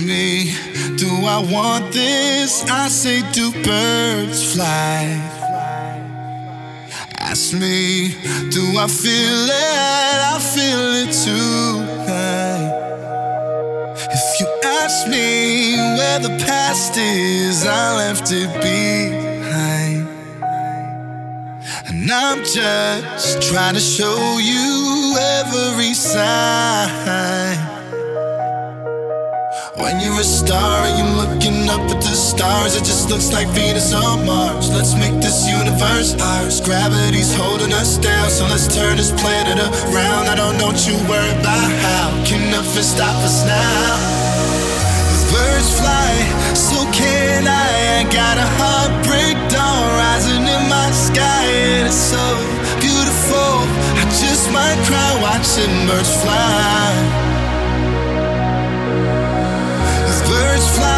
me, do I want this? I say, do birds fly? Ask me, do I feel it? I feel it tonight. If you ask me where the past is, I left it behind. And I'm just trying to show you every sign. When you're a star you're looking up at the stars, it just looks like Venus on Mars. Let's make this universe ours. Gravity's holding us down, so let's turn this planet around. I don't know what you worry about how. Can nothing stop us now? Birds fly, so can I. I got a heartbreak dawn rising in my sky, and it's so beautiful. I just might cry watching birds fly. Birds fly,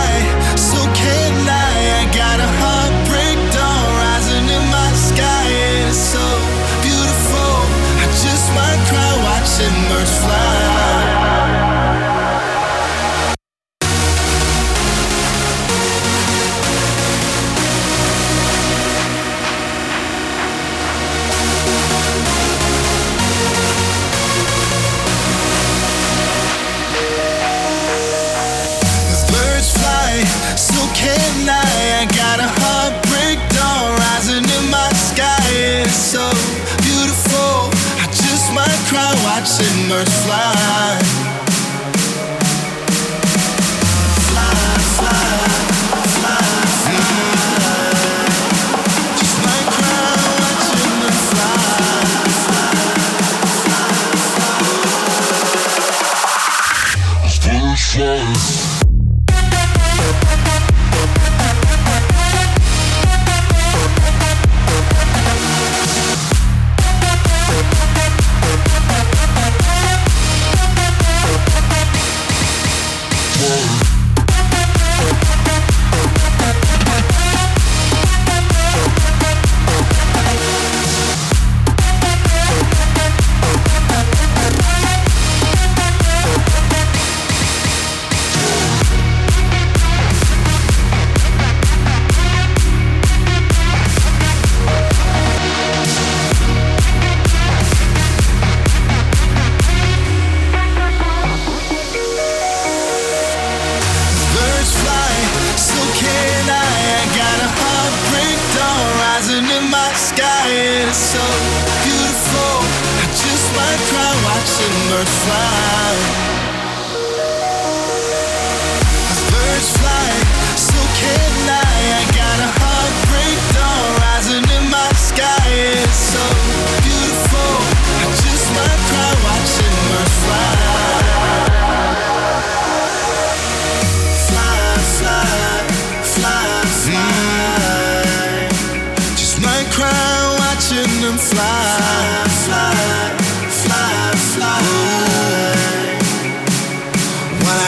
It's so beautiful. I just might cry watching birds fly. Fly, fly, fly, fly. Just might cry watching fly. birds birds fly. Birds fly, can I. Got a heartbreak dawn rising in my sky. It's so beautiful. I just might cry watching birds fly. Fly,